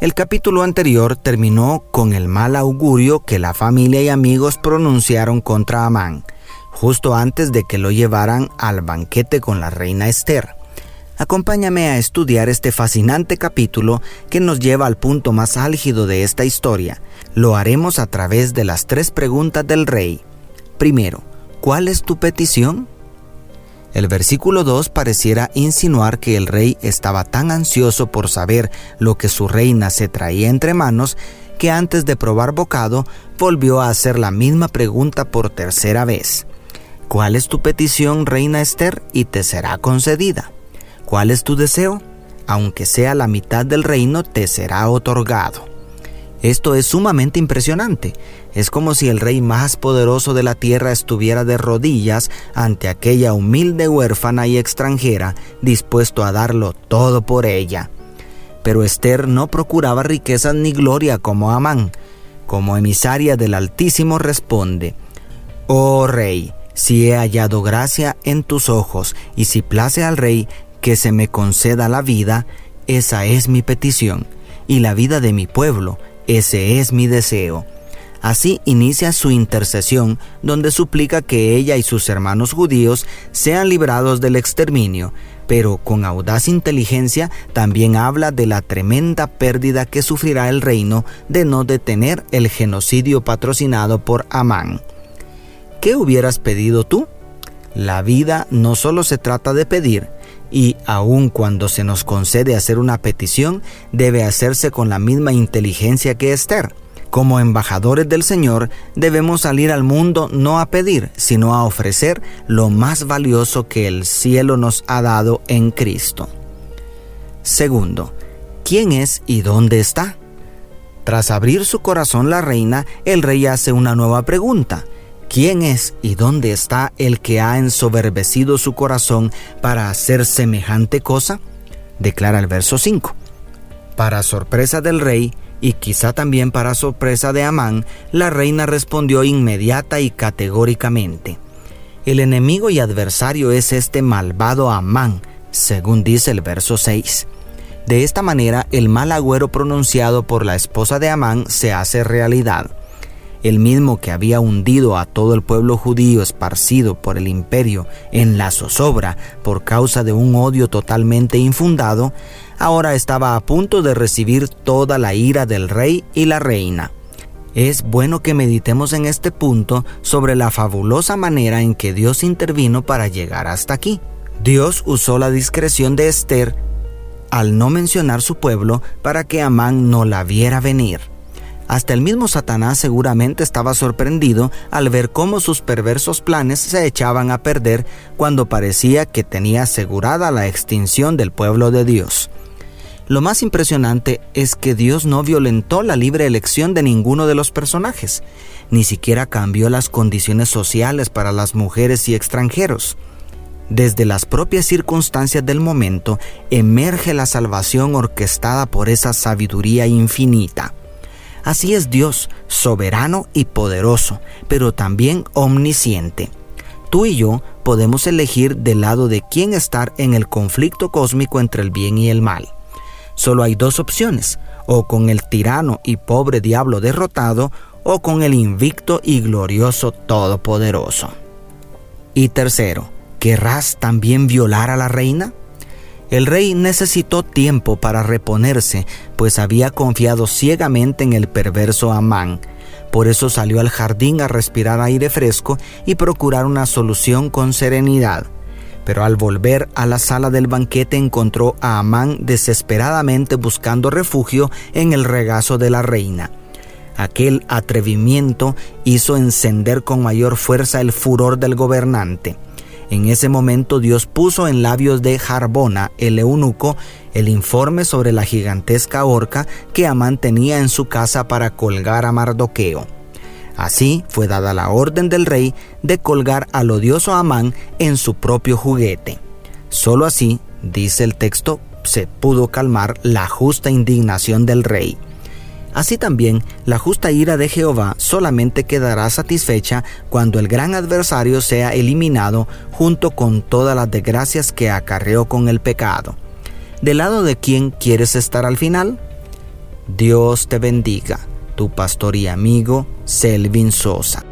el capítulo anterior terminó con el mal augurio que la familia y amigos pronunciaron contra Amán, justo antes de que lo llevaran al banquete con la reina Esther. Acompáñame a estudiar este fascinante capítulo que nos lleva al punto más álgido de esta historia. Lo haremos a través de las tres preguntas del rey. Primero, ¿cuál es tu petición? El versículo 2 pareciera insinuar que el rey estaba tan ansioso por saber lo que su reina se traía entre manos que antes de probar bocado volvió a hacer la misma pregunta por tercera vez. ¿Cuál es tu petición, reina Esther? y te será concedida. ¿Cuál es tu deseo? Aunque sea la mitad del reino, te será otorgado. Esto es sumamente impresionante. Es como si el rey más poderoso de la tierra estuviera de rodillas ante aquella humilde huérfana y extranjera, dispuesto a darlo todo por ella. Pero Esther no procuraba riquezas ni gloria como Amán. Como emisaria del Altísimo responde, Oh rey, si he hallado gracia en tus ojos, y si place al rey que se me conceda la vida, esa es mi petición, y la vida de mi pueblo, ese es mi deseo. Así inicia su intercesión, donde suplica que ella y sus hermanos judíos sean librados del exterminio, pero con audaz inteligencia también habla de la tremenda pérdida que sufrirá el reino de no detener el genocidio patrocinado por Amán. ¿Qué hubieras pedido tú? La vida no solo se trata de pedir, y aun cuando se nos concede hacer una petición, debe hacerse con la misma inteligencia que Esther. Como embajadores del Señor, debemos salir al mundo no a pedir, sino a ofrecer lo más valioso que el cielo nos ha dado en Cristo. Segundo, ¿quién es y dónde está? Tras abrir su corazón la reina, el rey hace una nueva pregunta. ¿Quién es y dónde está el que ha ensoberbecido su corazón para hacer semejante cosa? Declara el verso 5. Para sorpresa del rey, y quizá también para sorpresa de Amán, la reina respondió inmediata y categóricamente. El enemigo y adversario es este malvado Amán, según dice el verso 6. De esta manera, el mal agüero pronunciado por la esposa de Amán se hace realidad el mismo que había hundido a todo el pueblo judío esparcido por el imperio en la zozobra por causa de un odio totalmente infundado, ahora estaba a punto de recibir toda la ira del rey y la reina. Es bueno que meditemos en este punto sobre la fabulosa manera en que Dios intervino para llegar hasta aquí. Dios usó la discreción de Esther al no mencionar su pueblo para que Amán no la viera venir. Hasta el mismo Satanás seguramente estaba sorprendido al ver cómo sus perversos planes se echaban a perder cuando parecía que tenía asegurada la extinción del pueblo de Dios. Lo más impresionante es que Dios no violentó la libre elección de ninguno de los personajes, ni siquiera cambió las condiciones sociales para las mujeres y extranjeros. Desde las propias circunstancias del momento emerge la salvación orquestada por esa sabiduría infinita. Así es Dios, soberano y poderoso, pero también omnisciente. Tú y yo podemos elegir del lado de quién estar en el conflicto cósmico entre el bien y el mal. Solo hay dos opciones, o con el tirano y pobre diablo derrotado, o con el invicto y glorioso Todopoderoso. Y tercero, ¿querrás también violar a la reina? El rey necesitó tiempo para reponerse, pues había confiado ciegamente en el perverso Amán. Por eso salió al jardín a respirar aire fresco y procurar una solución con serenidad. Pero al volver a la sala del banquete encontró a Amán desesperadamente buscando refugio en el regazo de la reina. Aquel atrevimiento hizo encender con mayor fuerza el furor del gobernante. En ese momento Dios puso en labios de Jarbona, el eunuco, el informe sobre la gigantesca horca que Amán tenía en su casa para colgar a Mardoqueo. Así fue dada la orden del rey de colgar al odioso Amán en su propio juguete. Solo así, dice el texto, se pudo calmar la justa indignación del rey. Así también, la justa ira de Jehová solamente quedará satisfecha cuando el gran adversario sea eliminado junto con todas las desgracias que acarreó con el pecado. ¿Del lado de quién quieres estar al final? Dios te bendiga, tu pastor y amigo Selvin Sosa.